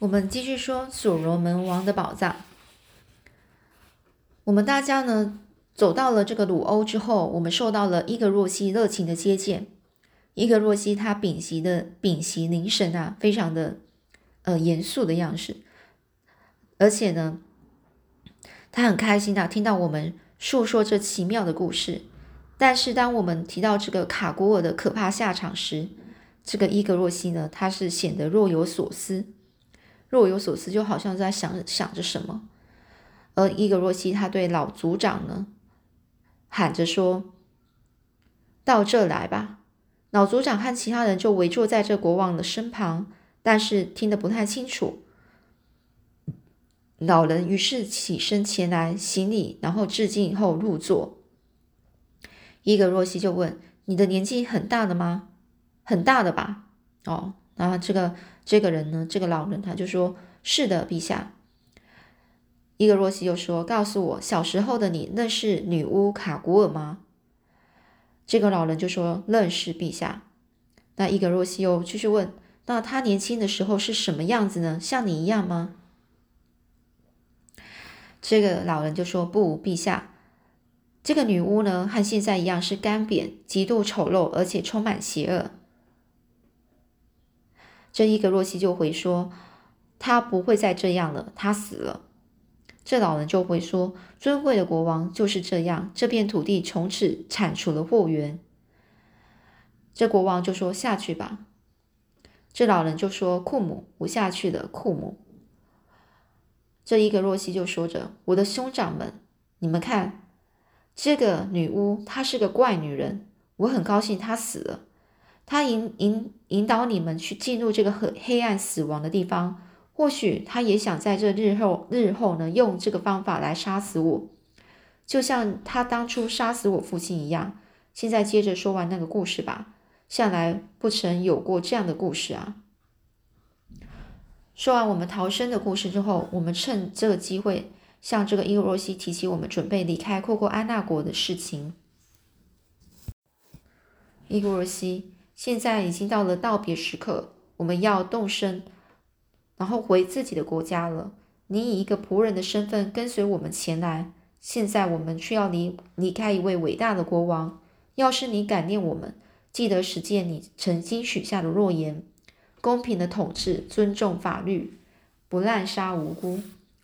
我们继续说所罗门王的宝藏。我们大家呢走到了这个鲁欧之后，我们受到了伊格若西热情的接见。伊格若西他屏息的屏息凝神啊，非常的呃严肃的样式，而且呢，他很开心的听到我们述说这奇妙的故事。但是当我们提到这个卡古尔的可怕下场时，这个伊格若西呢，他是显得若有所思。若有所思，就好像在想想着什么。而伊格若西他对老族长呢喊着说：“到这来吧。”老族长和其他人就围坐在这国王的身旁，但是听得不太清楚。老人于是起身前来行礼，然后致敬后入座。伊格若西就问：“你的年纪很大的吗？很大的吧？”哦，然后这个。这个人呢？这个老人他就说：“是的，陛下。”伊格若西又说：“告诉我，小时候的你认识女巫卡古尔吗？”这个老人就说：“认识，陛下。”那伊格若西又继续问：“那他年轻的时候是什么样子呢？像你一样吗？”这个老人就说：“不，陛下，这个女巫呢，和现在一样是干瘪、极度丑陋，而且充满邪恶。”这伊格若西就回说：“他不会再这样了，他死了。”这老人就会说：“尊贵的国王就是这样，这片土地从此铲除了货源。”这国王就说：“下去吧。”这老人就说：“库姆，我下去了。”库姆。这伊格若西就说着：“我的兄长们，你们看，这个女巫她是个怪女人，我很高兴她死了。”他引引引导你们去进入这个黑黑暗死亡的地方，或许他也想在这日后日后呢，用这个方法来杀死我，就像他当初杀死我父亲一样。现在接着说完那个故事吧，向来不曾有过这样的故事啊。说完我们逃生的故事之后，我们趁这个机会向这个伊若西提起我们准备离开库库安纳国的事情。伊若西。现在已经到了道别时刻，我们要动身，然后回自己的国家了。你以一个仆人的身份跟随我们前来，现在我们却要离离开一位伟大的国王。要是你感念我们，记得实践你曾经许下的诺言，公平的统治，尊重法律，不滥杀无辜。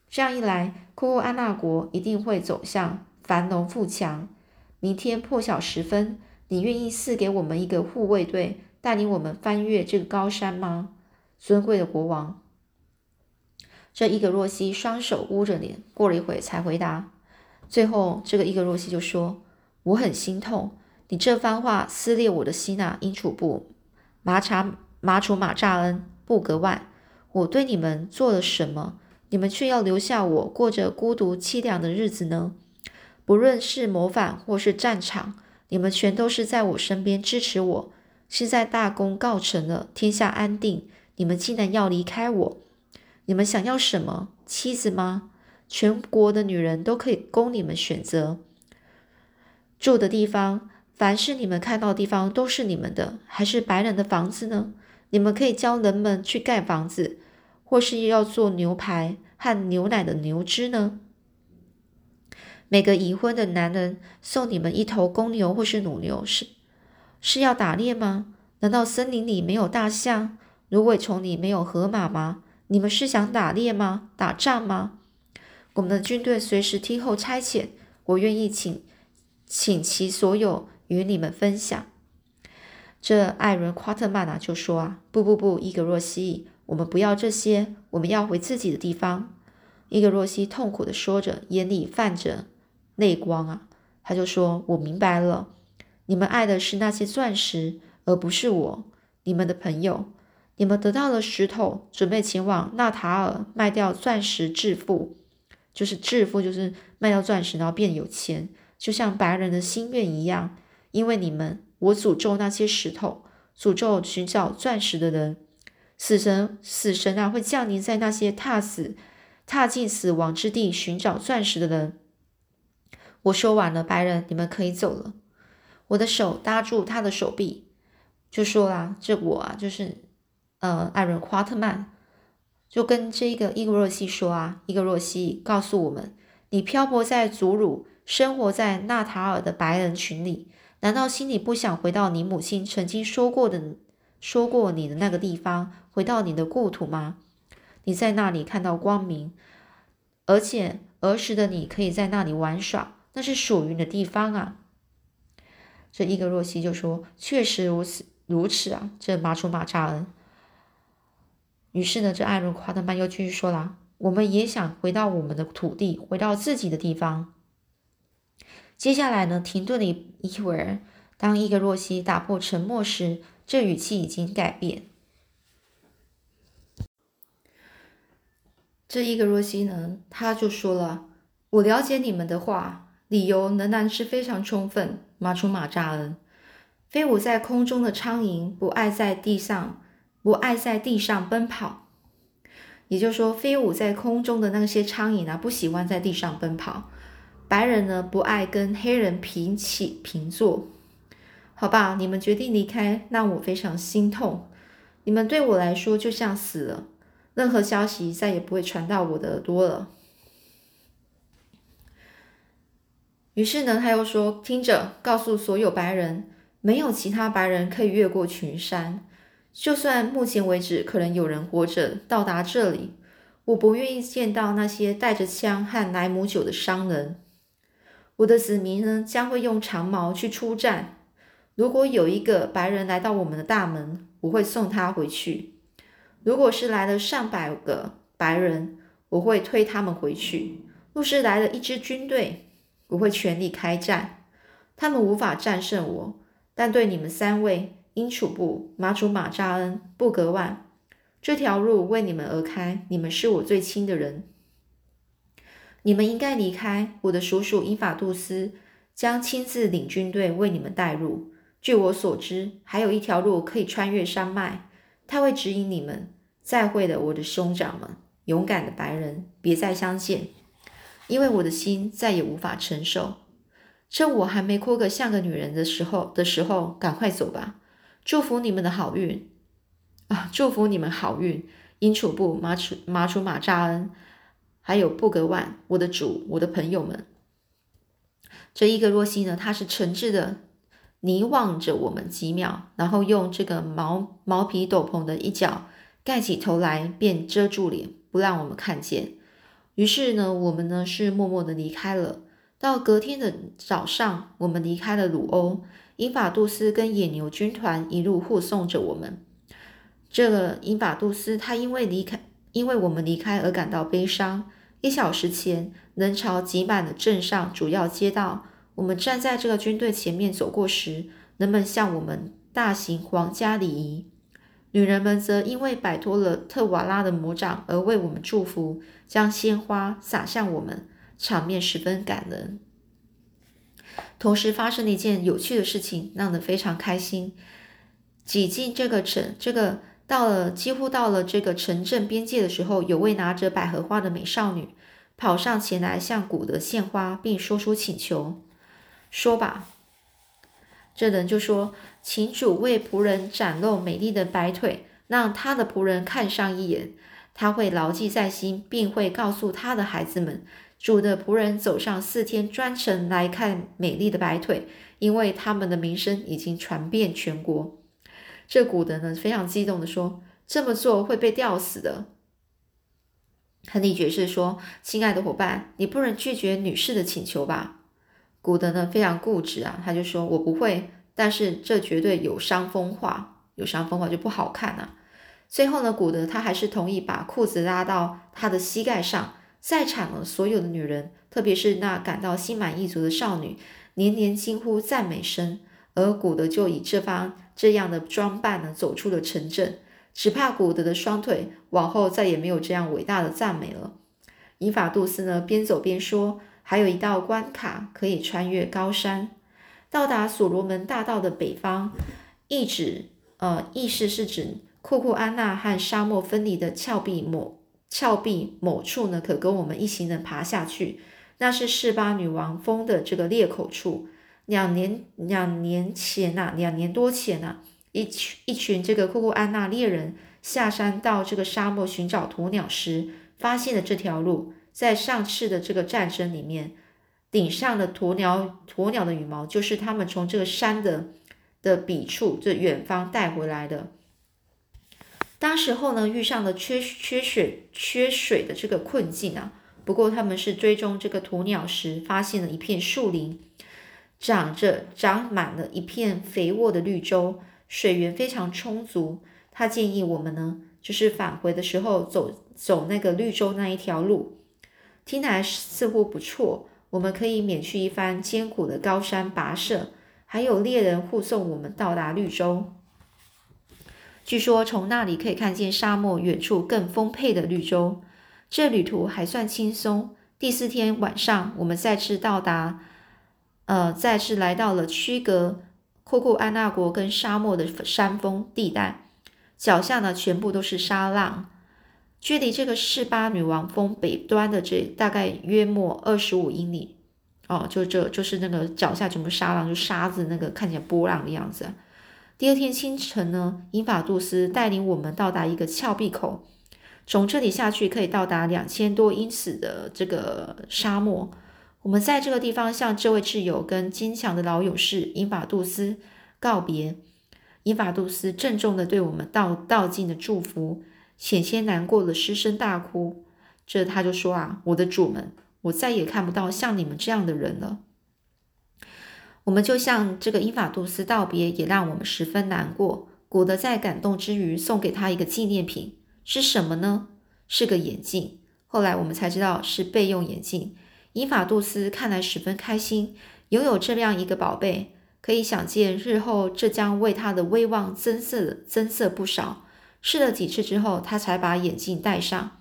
这样一来，库库安纳国一定会走向繁荣富强。明天破晓时分。你愿意赐给我们一个护卫队，带领我们翻越这个高山吗，尊贵的国王？这伊格若西双手捂着脸，过了一会才回答。最后，这个伊格若西就说：“我很心痛，你这番话撕裂我的心啊！英楚布、马查、马楚马扎恩、布格万，我对你们做了什么？你们却要留下我过着孤独凄凉的日子呢？不论是谋反或是战场。”你们全都是在我身边支持我。现在大功告成了，天下安定，你们竟然要离开我？你们想要什么？妻子吗？全国的女人都可以供你们选择。住的地方，凡是你们看到的地方都是你们的，还是白人的房子呢？你们可以教人们去盖房子，或是要做牛排和牛奶的牛汁呢？每个已婚的男人送你们一头公牛或是母牛，是是要打猎吗？难道森林里没有大象？芦苇丛里没有河马吗？你们是想打猎吗？打仗吗？我们的军队随时听候差遣，我愿意请请其所有与你们分享。这艾伦·夸特曼啊，就说啊，不不不，伊格若西，我们不要这些，我们要回自己的地方。伊格若西痛苦的说着，眼里泛着。泪光啊，他就说：“我明白了，你们爱的是那些钻石，而不是我，你们的朋友。你们得到了石头，准备前往纳塔尔卖掉钻石致富，就是致富，就是卖掉钻石然后变有钱，就像白人的心愿一样。因为你们，我诅咒那些石头，诅咒寻找钻石的人。死神，死神啊，会降临在那些踏死、踏进死亡之地寻找钻石的人。”我说完了，白人，你们可以走了。我的手搭住他的手臂，就说啦：“这我啊，就是呃，艾伦·夸特曼，就跟这个伊格若西说啊，伊格若西告诉我们，你漂泊在祖鲁，生活在纳塔尔的白人群里，难道心里不想回到你母亲曾经说过的、说过你的那个地方，回到你的故土吗？你在那里看到光明，而且儿时的你可以在那里玩耍，那是属于你的地方啊。这伊格若西就说：“确实如此，如此啊。”这马楚马扎恩。于是呢，这艾伦·夸德曼又继续说了：“我们也想回到我们的土地，回到自己的地方。”接下来呢，停顿了一一会儿，当伊格若西打破沉默时，这语气已经改变。这伊格若西呢，他就说了：“我了解你们的话，理由仍然是非常充分。”马楚马扎恩，飞舞在空中的苍蝇不爱在地上。不爱在地上奔跑，也就是说，飞舞在空中的那些苍蝇啊，不喜欢在地上奔跑。白人呢，不爱跟黑人平起平坐。好吧，你们决定离开，让我非常心痛。你们对我来说就像死了，任何消息再也不会传到我的耳朵了。于是呢，他又说：“听着，告诉所有白人，没有其他白人可以越过群山。”就算目前为止可能有人活着到达这里，我不愿意见到那些带着枪和莱姆酒的商人。我的子民呢将会用长矛去出战。如果有一个白人来到我们的大门，我会送他回去；如果是来了上百个白人，我会推他们回去；若是来了一支军队，我会全力开战。他们无法战胜我，但对你们三位。英楚布、马楚马扎恩、布格万，这条路为你们而开。你们是我最亲的人，你们应该离开。我的叔叔英法杜斯将亲自领军队为你们带路。据我所知，还有一条路可以穿越山脉，他会指引你们。再会了，我的兄长们，勇敢的白人，别再相见，因为我的心再也无法承受。趁我还没哭个像个女人的时候的时候，赶快走吧。祝福你们的好运啊！祝福你们好运，英楚布、马楚、马楚马扎恩，还有布格万，我的主，我的朋友们。这伊格若西呢，他是诚挚的凝望着我们几秒，然后用这个毛毛皮斗篷的一角盖起头来，便遮住脸，不让我们看见。于是呢，我们呢是默默的离开了。到隔天的早上，我们离开了鲁欧。英法杜斯跟野牛军团一路护送着我们。这个英法杜斯他因为离开，因为我们离开而感到悲伤。一小时前，人潮挤满了镇上主要街道。我们站在这个军队前面走过时，人们向我们大行皇家礼仪。女人们则因为摆脱了特瓦拉的魔掌而为我们祝福，将鲜花洒向我们，场面十分感人。同时发生了一件有趣的事情，让人非常开心。挤进这个城，这个到了几乎到了这个城镇边界的时候，有位拿着百合花的美少女跑上前来向古德献花，并说出请求：“说吧。”这人就说：“请主为仆人展露美丽的白腿，让他的仆人看上一眼，他会牢记在心，并会告诉他的孩子们。”主的仆人走上四天，专程来看美丽的白腿，因为他们的名声已经传遍全国。这古德呢，非常激动的说：“这么做会被吊死的。”亨利爵士说：“亲爱的伙伴，你不能拒绝女士的请求吧？”古德呢，非常固执啊，他就说：“我不会，但是这绝对有伤风化，有伤风化就不好看啊。”最后呢，古德他还是同意把裤子拉到他的膝盖上。在场的所有的女人，特别是那感到心满意足的少女，连连惊呼赞美声。而古德就以这方这样的装扮呢，走出了城镇。只怕古德的双腿往后再也没有这样伟大的赞美了。伊法杜斯呢，边走边说：“还有一道关卡可以穿越高山，到达所罗门大道的北方。意指，呃，意思是指库库安娜和沙漠分离的峭壁某。”峭壁某处呢，可跟我们一行人爬下去。那是示巴女王峰的这个裂口处。两年两年前呐，两年多前呐，一群一群这个库库安娜猎人下山到这个沙漠寻找鸵鸟时，发现了这条路。在上次的这个战争里面，顶上的鸵鸟鸵鸟的羽毛就是他们从这个山的的彼处，这远方带回来的。当时候呢，遇上了缺缺水缺水的这个困境啊。不过他们是追踪这个鸵鸟时，发现了一片树林，长着长满了一片肥沃的绿洲，水源非常充足。他建议我们呢，就是返回的时候走走那个绿洲那一条路。听来似乎不错，我们可以免去一番艰苦的高山跋涉，还有猎人护送我们到达绿洲。据说从那里可以看见沙漠远处更丰沛的绿洲。这旅途还算轻松。第四天晚上，我们再次到达，呃，再次来到了区隔库库安纳国跟沙漠的山峰地带，脚下呢全部都是沙浪。距离这个士巴女王峰北端的这大概约莫二十五英里，哦，就这就是那个脚下全部沙浪，就沙子那个看起来波浪的样子。第二天清晨呢，英法杜斯带领我们到达一个峭壁口，从这里下去可以到达两千多英尺的这个沙漠。我们在这个地方向这位挚友跟坚强的老勇士英法杜斯告别，英法杜斯郑重的对我们道道尽的祝福。险些难过的失声大哭，这他就说啊，我的主们，我再也看不到像你们这样的人了。我们就向这个英法杜斯道别，也让我们十分难过。古德在感动之余，送给他一个纪念品，是什么呢？是个眼镜。后来我们才知道是备用眼镜。英法杜斯看来十分开心，拥有这样一个宝贝，可以想见日后这将为他的威望增色增色不少。试了几次之后，他才把眼镜戴上。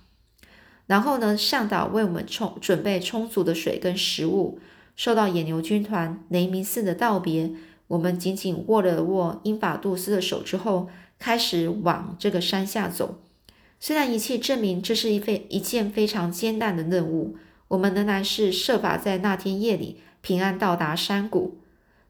然后呢，向导为我们充准备充足的水跟食物。受到野牛军团雷鸣似的道别，我们紧紧握了握英法杜斯的手之后，开始往这个山下走。虽然一切证明这是一非一件非常艰难的任务，我们仍然是设法在那天夜里平安到达山谷。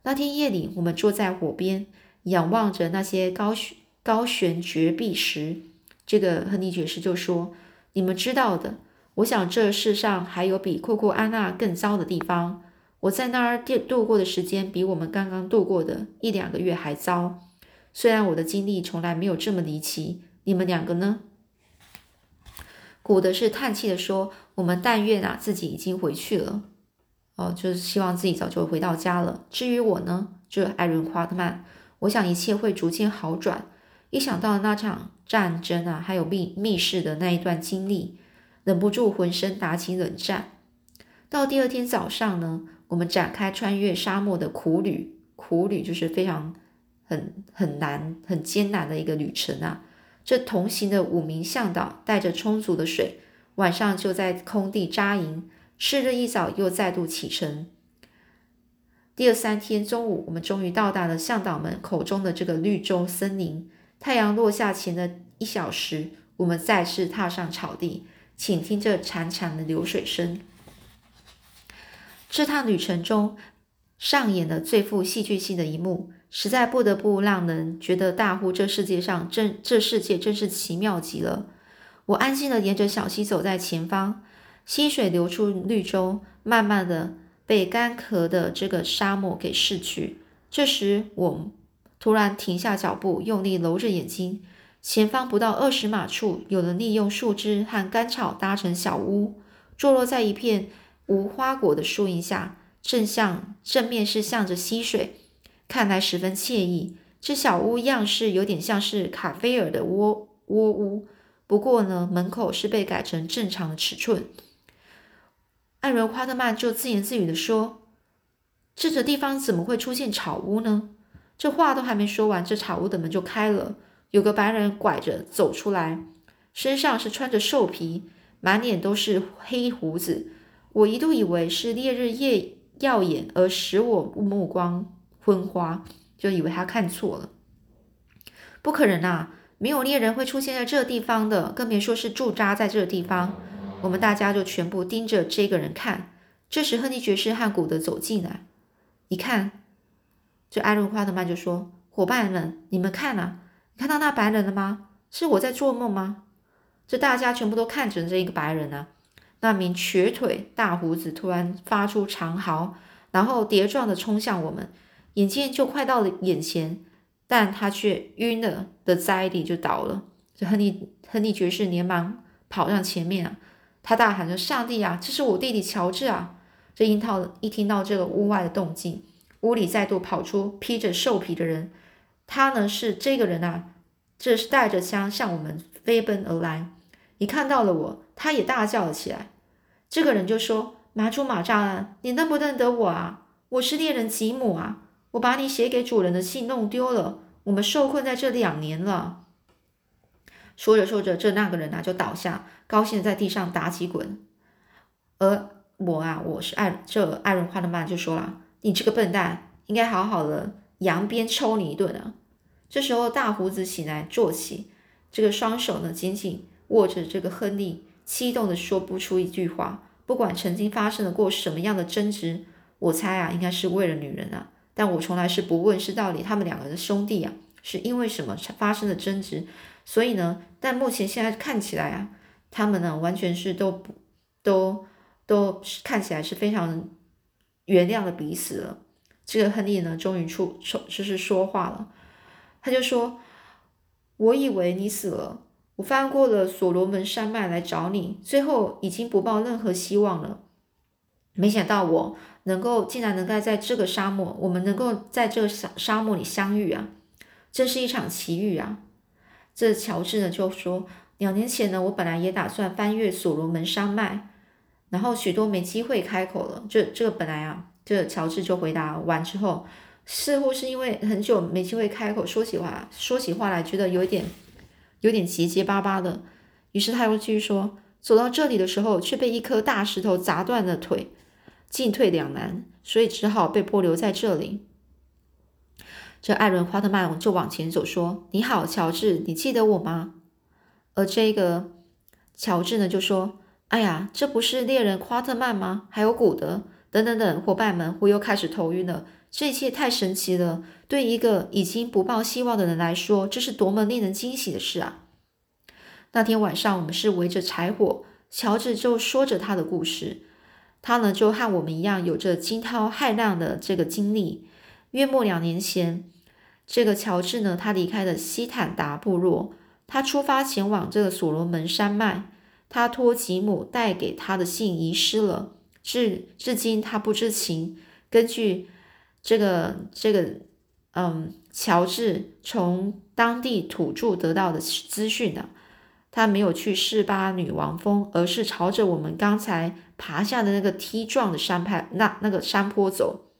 那天夜里，我们坐在火边，仰望着那些高雪。高悬绝壁时，这个亨利爵士就说：“你们知道的，我想这世上还有比库库安娜更糟的地方。我在那儿度过的时间比我们刚刚度过的一两个月还糟。虽然我的经历从来没有这么离奇，你们两个呢？”古德是叹气的说：“我们但愿啊，自己已经回去了。哦，就是希望自己早就回到家了。至于我呢，这艾伦·夸特曼，我想一切会逐渐好转。”一想到那场战争啊，还有密密室的那一段经历，忍不住浑身打起冷战。到第二天早上呢，我们展开穿越沙漠的苦旅，苦旅就是非常很很难、很艰难的一个旅程啊。这同行的五名向导带着充足的水，晚上就在空地扎营，次日一早又再度启程。第二三天中午，我们终于到达了向导们口中的这个绿洲森林。太阳落下前的一小时，我们再次踏上草地，请听这潺潺的流水声。这趟旅程中上演的最富戏剧性的一幕，实在不得不让人觉得大呼：这世界上真这世界真是奇妙极了！我安心的沿着小溪走在前方，溪水流出绿洲，慢慢的被干涸的这个沙漠给逝去。这时，我。突然停下脚步，用力揉着眼睛。前方不到二十码处，有人利用树枝和干草搭成小屋，坐落在一片无花果的树荫下，正向正面是向着溪水，看来十分惬意。这小屋样式有点像是卡菲尔的窝窝屋，不过呢，门口是被改成正常的尺寸。艾伦·夸特曼就自言自语的说：“这个地方怎么会出现草屋呢？”这话都还没说完，这草屋的门就开了，有个白人拐着走出来，身上是穿着兽皮，满脸都是黑胡子。我一度以为是烈日夜耀眼而使我目光昏花，就以为他看错了。不可能啊，没有猎人会出现在这地方的，更别说是驻扎在这地方。我们大家就全部盯着这个人看。这时，亨利爵士和古德走进来，一看。这艾伦·夸特曼就说：“伙伴们，你们看呐，看到那白人了吗？是我在做梦吗？这大家全部都看着这一个白人啊。那名瘸腿大胡子突然发出长嚎，然后跌撞的冲向我们，眼见就快到了眼前，但他却晕了的栽地就倒了。这亨利亨利爵士连忙跑上前面啊，他大喊着：“上帝啊，这是我弟弟乔治啊！”这樱桃一听到这个屋外的动静，屋里再度跑出披着兽皮的人，他呢是这个人啊，这是带着枪向我们飞奔而来。一看到了我，他也大叫了起来。这个人就说：“马主马扎啊，你认不认得我啊？我是猎人吉姆啊！我把你写给主人的信弄丢了，我们受困在这两年了。”说着说着，这那个人啊就倒下，高兴的在地上打起滚。而我啊，我是艾这艾伦·花德曼就说了：“你这个笨蛋，应该好好的扬鞭抽你一顿啊！”这时候，大胡子醒来坐起，这个双手呢紧紧握着这个亨利。激动的说不出一句话。不管曾经发生了过什么样的争执，我猜啊，应该是为了女人啊。但我从来是不问是到底他们两个的兄弟啊，是因为什么发生的争执。所以呢，但目前现在看起来啊，他们呢完全是都不都都看起来是非常原谅了彼此了。这个亨利呢，终于出说就是说话了，他就说：“我以为你死了。”我翻过了所罗门山脉来找你，最后已经不抱任何希望了。没想到我能够竟然能够在这个沙漠，我们能够在这个沙沙漠里相遇啊！真是一场奇遇啊！这乔治呢就说，两年前呢，我本来也打算翻越所罗门山脉，然后许多没机会开口了。这这个本来啊，这乔治就回答完之后，似乎是因为很久没机会开口说起话，说起话来觉得有点。有点结结巴巴的，于是他又继续说：“走到这里的时候，却被一颗大石头砸断了腿，进退两难，所以只好被迫留在这里。”这艾伦·华特曼就往前走说：“你好，乔治，你记得我吗？”而这个乔治呢，就说：“哎呀，这不是猎人夸特曼吗？还有古德等等等伙伴们，我又开始头晕了。这一切太神奇了。”对一个已经不抱希望的人来说，这是多么令人惊喜的事啊！那天晚上，我们是围着柴火，乔治就说着他的故事。他呢，就和我们一样，有着惊涛骇浪的这个经历。约莫两年前，这个乔治呢，他离开了西坦达部落，他出发前往这个所罗门山脉。他托吉姆带给他的信遗失了，至至今他不知情。根据这个这个。嗯，乔治从当地土著得到的资讯呢，他没有去示巴女王峰，而是朝着我们刚才爬下的那个梯状的山派那那个山坡走。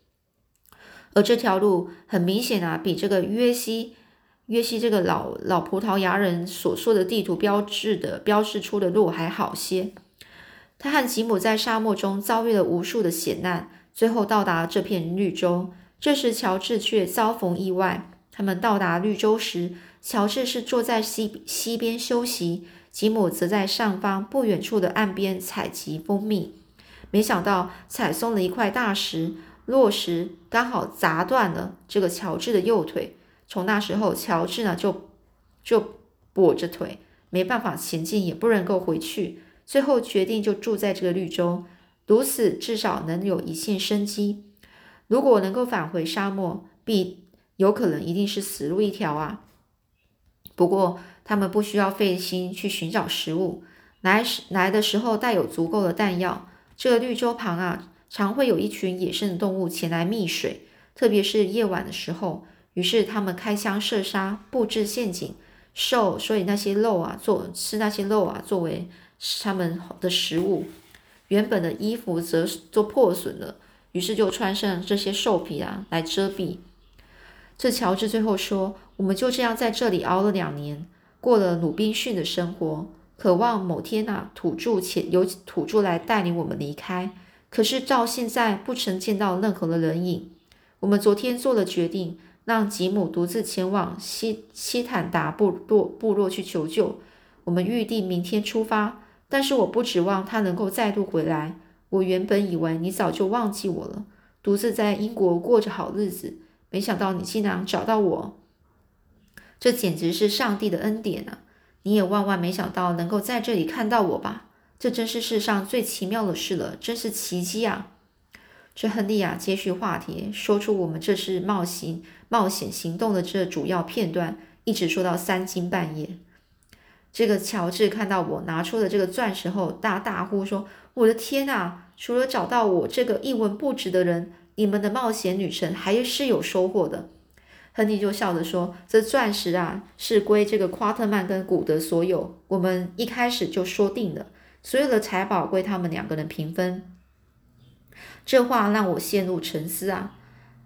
而这条路很明显啊，比这个约西约西这个老老葡萄牙人所说的地图标志的标示出的路还好些。他和吉姆在沙漠中遭遇了无数的险难，最后到达这片绿洲。这时，乔治却遭逢意外。他们到达绿洲时，乔治是坐在西西边休息，吉姆则在上方不远处的岸边采集蜂蜜。没想到，踩松了一块大石，落石刚好砸断了这个乔治的右腿。从那时候，乔治呢就就跛着腿，没办法前进，也不能够回去。最后决定就住在这个绿洲，如此至少能有一线生机。如果能够返回沙漠，必有可能一定是死路一条啊！不过他们不需要费心去寻找食物，来时来的时候带有足够的弹药。这绿洲旁啊，常会有一群野生的动物前来觅水，特别是夜晚的时候。于是他们开枪射杀，布置陷阱，兽所以那些肉啊，做吃那些肉啊，作为他们的食物。原本的衣服则都破损了。于是就穿上这些兽皮啊来遮蔽。这乔治最后说：“我们就这样在这里熬了两年，过了鲁滨逊的生活，渴望某天啊土著且由土著来带领我们离开。可是到现在不曾见到任何的人影。我们昨天做了决定，让吉姆独自前往西西坦达部落部落去求救。我们预定明天出发，但是我不指望他能够再度回来。”我原本以为你早就忘记我了，独自在英国过着好日子，没想到你竟然找到我，这简直是上帝的恩典啊！你也万万没想到能够在这里看到我吧？这真是世上最奇妙的事了，真是奇迹啊！这亨利啊，接续话题，说出我们这次冒险冒险行动的这主要片段，一直说到三更半夜。这个乔治看到我拿出了这个钻石后，大大呼说：“我的天啊！除了找到我这个一文不值的人，你们的冒险旅程还是有收获的。”亨利就笑着说：“这钻石啊，是归这个夸特曼跟古德所有。我们一开始就说定了，所有的财宝归他们两个人平分。”这话让我陷入沉思啊，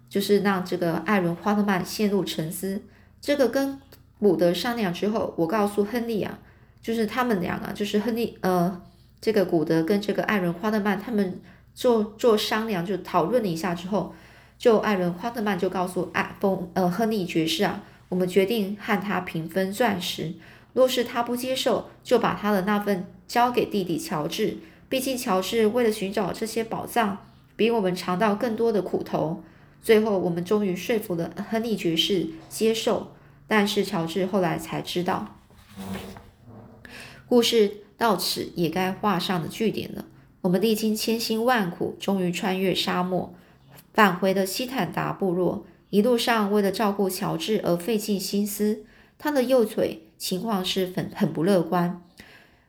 就是让这个艾伦·花特曼陷入沉思。这个跟古德商量之后，我告诉亨利啊，就是他们俩啊，就是亨利呃，这个古德跟这个艾伦·花特曼他们做做商量，就讨论了一下之后，就艾伦·花特曼就告诉艾风呃亨利爵士啊，我们决定和他平分钻石。若是他不接受，就把他的那份交给弟弟乔治。毕竟乔治为了寻找这些宝藏。比我们尝到更多的苦头，最后我们终于说服了亨利爵士接受。但是乔治后来才知道，故事到此也该画上的句点了。我们历经千辛万苦，终于穿越沙漠，返回了西坦达部落。一路上为了照顾乔治而费尽心思，他的右腿情况是很很不乐观，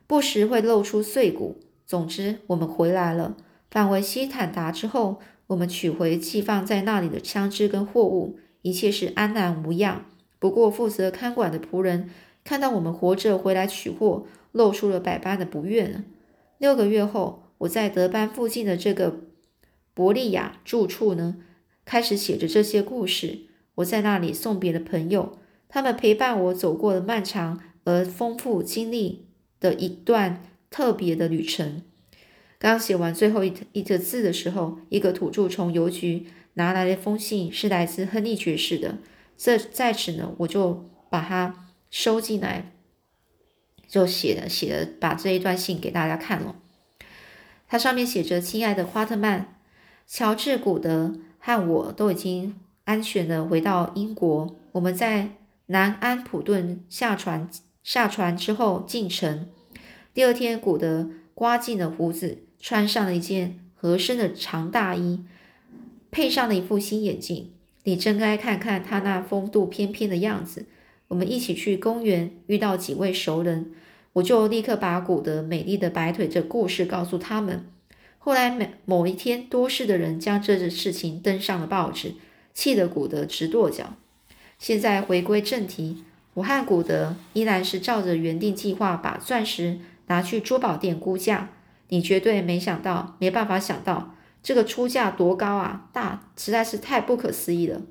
不时会露出碎骨。总之，我们回来了。返回西坦达之后，我们取回寄放在那里的枪支跟货物，一切是安然无恙。不过，负责看管的仆人看到我们活着回来取货，露出了百般的不悦呢。六个月后，我在德班附近的这个伯利亚住处呢，开始写着这些故事。我在那里送别了朋友，他们陪伴我走过了漫长而丰富经历的一段特别的旅程。刚写完最后一一个字的时候，一个土著从邮局拿来了一封信，是来自亨利爵士的。这在此呢，我就把它收进来，就写了写了，把这一段信给大家看了。它上面写着：“亲爱的花特曼，乔治·古德和我都已经安全的回到英国。我们在南安普顿下船，下船之后进城。第二天，古德刮进了胡子。”穿上了一件合身的长大衣，配上了一副新眼镜。你真该看看他那风度翩翩的样子。我们一起去公园，遇到几位熟人，我就立刻把古德美丽的白腿这故事告诉他们。后来每某一天，多事的人将这件事情登上了报纸，气得古德直跺脚。现在回归正题，我和古德依然是照着原定计划，把钻石拿去珠宝店估价。你绝对没想到，没办法想到这个出价多高啊！大实在是太不可思议了。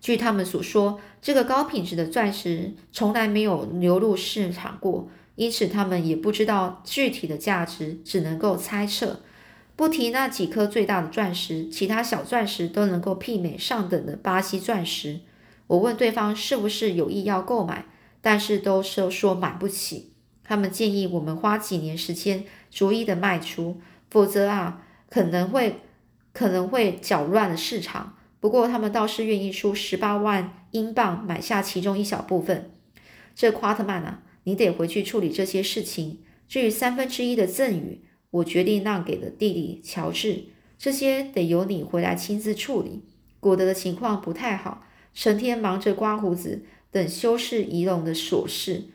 据他们所说，这个高品质的钻石从来没有流入市场过，因此他们也不知道具体的价值，只能够猜测。不提那几颗最大的钻石，其他小钻石都能够媲美上等的巴西钻石。我问对方是不是有意要购买，但是都是说买不起。他们建议我们花几年时间。逐一的卖出，否则啊，可能会可能会搅乱了市场。不过他们倒是愿意出十八万英镑买下其中一小部分。这夸特曼啊，你得回去处理这些事情。至于三分之一的赠与，我决定让给了弟弟乔治，这些得由你回来亲自处理。古德的情况不太好，成天忙着刮胡子等修饰仪容的琐事。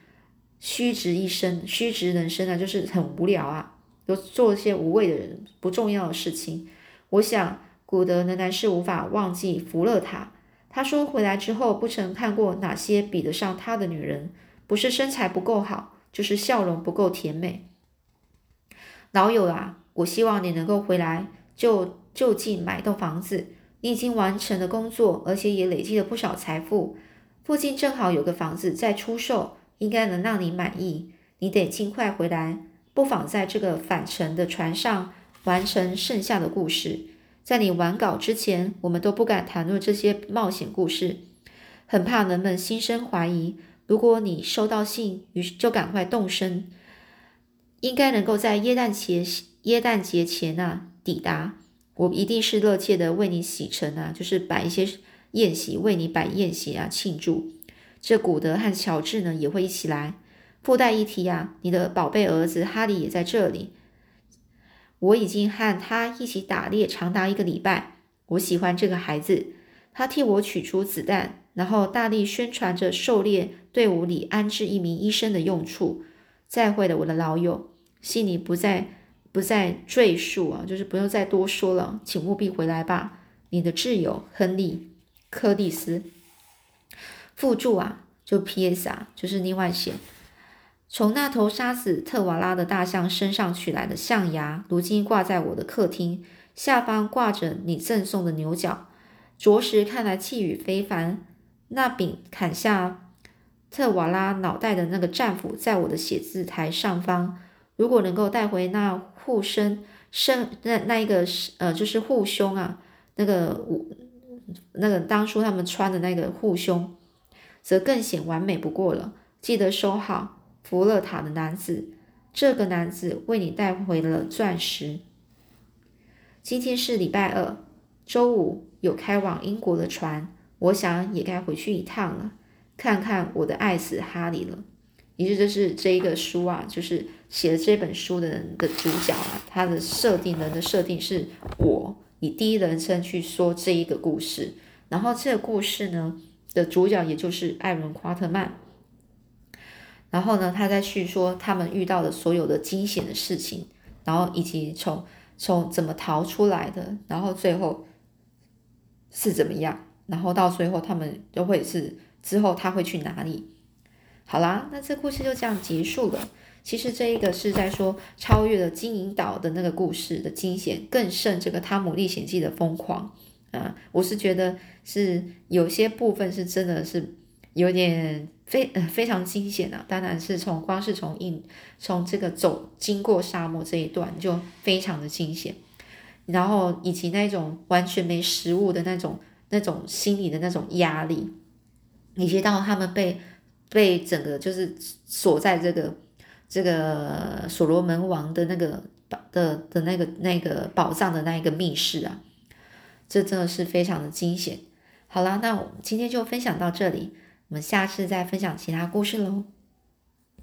虚掷一生，虚掷人生啊，就是很无聊啊，都做一些无谓的人不重要的事情。我想古德仍然是无法忘记福勒塔。他说回来之后不曾看过哪些比得上他的女人，不是身材不够好，就是笑容不够甜美。老友啊，我希望你能够回来就就近买栋房子。你已经完成了工作，而且也累积了不少财富。附近正好有个房子在出售。应该能让你满意，你得尽快回来，不妨在这个返程的船上完成剩下的故事。在你完稿之前，我们都不敢谈论这些冒险故事，很怕人们心生怀疑。如果你收到信，于是就赶快动身，应该能够在耶诞节耶诞节前啊抵达。我一定是热切的为你洗尘啊，就是摆一些宴席，为你摆宴席啊庆祝。这古德和乔治呢也会一起来。附带一提啊，你的宝贝儿子哈利也在这里。我已经和他一起打猎长达一个礼拜。我喜欢这个孩子，他替我取出子弹，然后大力宣传着狩猎队伍里安置一名医生的用处。再会了，我的老友，信里不再不再赘述啊，就是不用再多说了，请务必回来吧。你的挚友亨利·柯蒂斯。附注啊，就 P.S. 啊，就是另外写。从那头杀死特瓦拉的大象身上取来的象牙，如今挂在我的客厅下方，挂着你赠送的牛角，着实看来气宇非凡。那柄砍下特瓦拉脑袋的那个战斧，在我的写字台上方。如果能够带回那护身身那那一个呃，就是护胸啊，那个那个当初他们穿的那个护胸，则更显完美不过了。记得收好。弗勒塔的男子，这个男子为你带回了钻石。今天是礼拜二，周五有开往英国的船，我想也该回去一趟了，看看我的爱子哈利了。也就是这一个书啊，就是写了这本书的人的主角啊，他的设定人的设定是我以第一人称去说这一个故事，然后这个故事呢的主角也就是艾伦·夸特曼。然后呢，他再叙说他们遇到的所有的惊险的事情，然后以及从从怎么逃出来的，然后最后是怎么样，然后到最后他们都会是之后他会去哪里？好啦，那这故事就这样结束了。其实这一个是在说超越了金银岛的那个故事的惊险，更胜这个《汤姆历险记》的疯狂啊！我是觉得是有些部分是真的是有点。非呃非常惊险啊！当然是从光是从印从这个走经过沙漠这一段就非常的惊险，然后以及那种完全没食物的那种那种心理的那种压力，以及到他们被被整个就是锁在这个这个所罗门王的那个的的那个那个宝藏的那一个密室啊，这真的是非常的惊险。好了，那我们今天就分享到这里。我们下次再分享其他故事喽。